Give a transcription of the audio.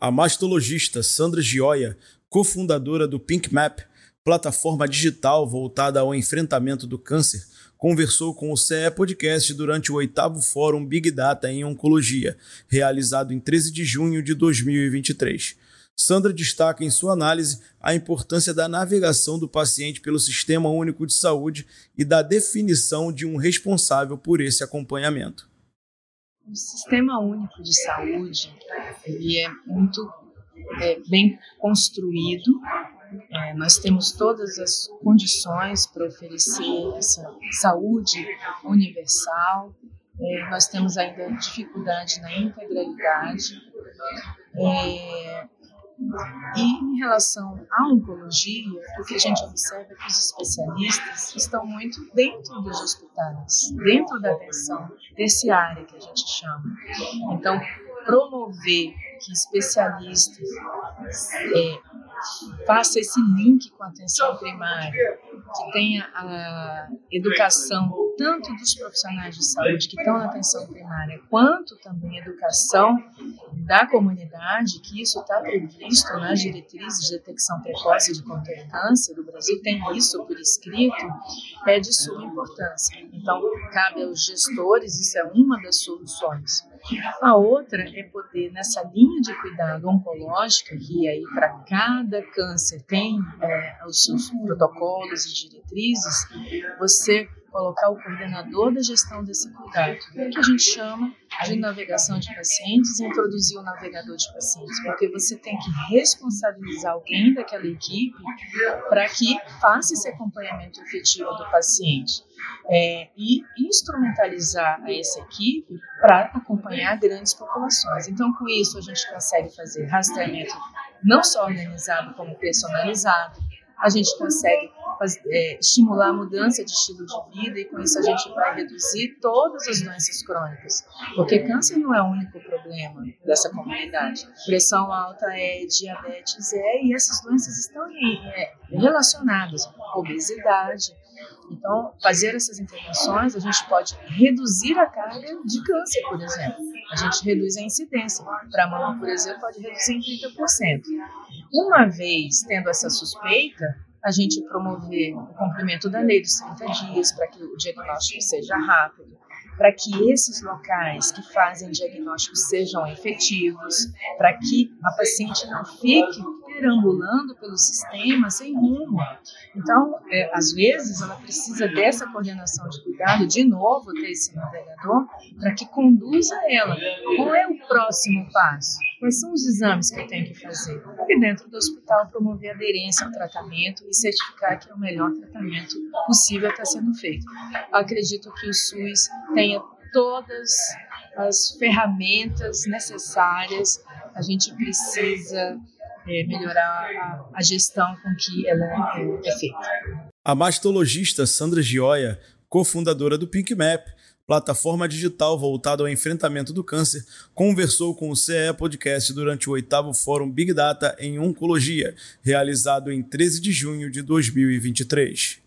A mastologista Sandra Gioia, cofundadora do Pink Map, plataforma digital voltada ao enfrentamento do câncer, conversou com o CE Podcast durante o oitavo Fórum Big Data em Oncologia, realizado em 13 de junho de 2023. Sandra destaca em sua análise a importância da navegação do paciente pelo Sistema Único de Saúde e da definição de um responsável por esse acompanhamento. O Sistema Único de Saúde ele é muito é, bem construído. É, nós temos todas as condições para oferecer essa saúde universal. É, nós temos ainda dificuldade na integralidade. E em relação à oncologia, o que a gente observa é que os especialistas estão muito dentro dos hospitais, dentro da atenção terciária, que a gente chama. Então, promover que especialistas é, façam esse link com a atenção primária, que tenha a educação tanto dos profissionais de saúde que estão na atenção primária, quanto também educação da comunidade, que isso está previsto nas diretrizes de detecção precoce de câncer do Brasil, tem isso por escrito, é de suma importância. Então, cabe aos gestores, isso é uma das soluções. A outra é poder, nessa linha de cuidado oncológica, que aí para cada câncer tem é, os seus protocolos e diretrizes, você colocar o coordenador da gestão desse cuidado, que a gente chama de navegação de pacientes, introduzir o navegador de pacientes, porque você tem que responsabilizar alguém daquela equipe para que faça esse acompanhamento efetivo do paciente é, e instrumentalizar essa equipe para acompanhar grandes populações. Então, com isso, a gente consegue fazer rastreamento não só organizado, como personalizado, a gente consegue é, estimular a mudança de estilo de vida e com isso a gente vai reduzir todas as doenças crônicas, porque câncer não é o único problema dessa comunidade. Pressão alta é, diabetes é, e essas doenças estão é, relacionadas. Obesidade, então, fazer essas intervenções, a gente pode reduzir a carga de câncer, por exemplo. A gente reduz a incidência. Para a mama, por exemplo, pode reduzir em 30%. Uma vez tendo essa suspeita, a gente promover o cumprimento da lei dos 30 dias para que o diagnóstico seja rápido, para que esses locais que fazem diagnóstico sejam efetivos, para que a paciente não fique perambulando pelo sistema sem rumo. Então, é, às vezes, ela precisa dessa coordenação de cuidado, de novo, ter esse navegador, para que conduza ela. Qual é o próximo passo? Quais são os exames que eu tenho que fazer? E dentro do hospital promover aderência ao tratamento e certificar que é o melhor tratamento possível está sendo feito. Eu acredito que o SUS tenha todas as ferramentas necessárias. A gente precisa é, melhorar a, a, gestão com que ela é, é feita. A mastologista Sandra Gioia, cofundadora do Pink Map, plataforma digital voltada ao enfrentamento do câncer, conversou com o CE Podcast durante o oitavo Fórum Big Data em Oncologia, realizado em 13 de junho de 2023.